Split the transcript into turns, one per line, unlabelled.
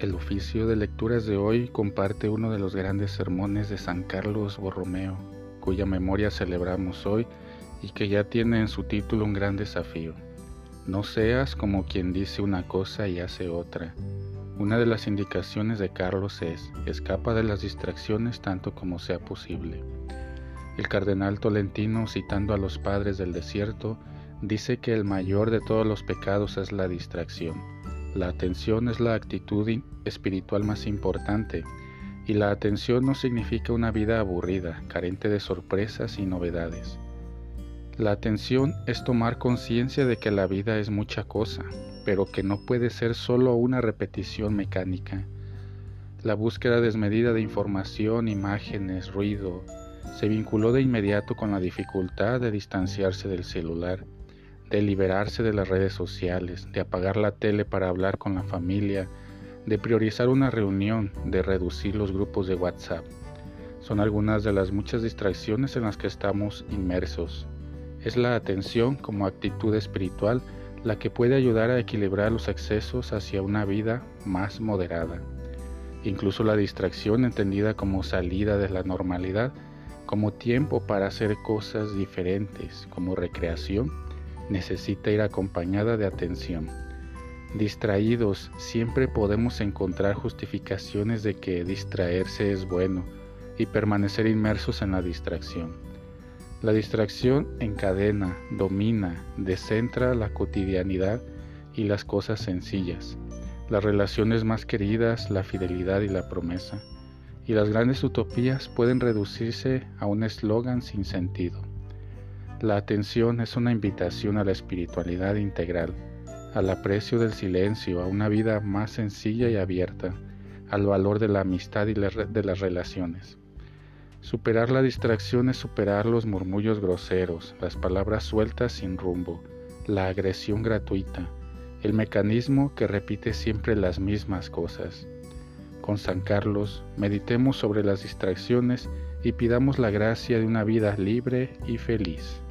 El oficio de lecturas de hoy comparte uno de los grandes sermones de San Carlos Borromeo, cuya memoria celebramos hoy y que ya tiene en su título un gran desafío. No seas como quien dice una cosa y hace otra. Una de las indicaciones de Carlos es, escapa de las distracciones tanto como sea posible. El cardenal Tolentino, citando a los padres del desierto, dice que el mayor de todos los pecados es la distracción la atención es la actitud espiritual más importante y la atención no significa una vida aburrida, carente de sorpresas y novedades. La atención es tomar conciencia de que la vida es mucha cosa, pero que no puede ser solo una repetición mecánica. La búsqueda desmedida de información, imágenes, ruido, se vinculó de inmediato con la dificultad de distanciarse del celular de liberarse de las redes sociales, de apagar la tele para hablar con la familia, de priorizar una reunión, de reducir los grupos de WhatsApp. Son algunas de las muchas distracciones en las que estamos inmersos. Es la atención como actitud espiritual la que puede ayudar a equilibrar los excesos hacia una vida más moderada. Incluso la distracción entendida como salida de la normalidad, como tiempo para hacer cosas diferentes, como recreación, necesita ir acompañada de atención. Distraídos, siempre podemos encontrar justificaciones de que distraerse es bueno y permanecer inmersos en la distracción. La distracción encadena, domina, descentra la cotidianidad y las cosas sencillas, las relaciones más queridas, la fidelidad y la promesa, y las grandes utopías pueden reducirse a un eslogan sin sentido. La atención es una invitación a la espiritualidad integral, al aprecio del silencio, a una vida más sencilla y abierta, al valor de la amistad y de las relaciones. Superar la distracción es superar los murmullos groseros, las palabras sueltas sin rumbo, la agresión gratuita, el mecanismo que repite siempre las mismas cosas. Con San Carlos, meditemos sobre las distracciones y pidamos la gracia de una vida libre y feliz.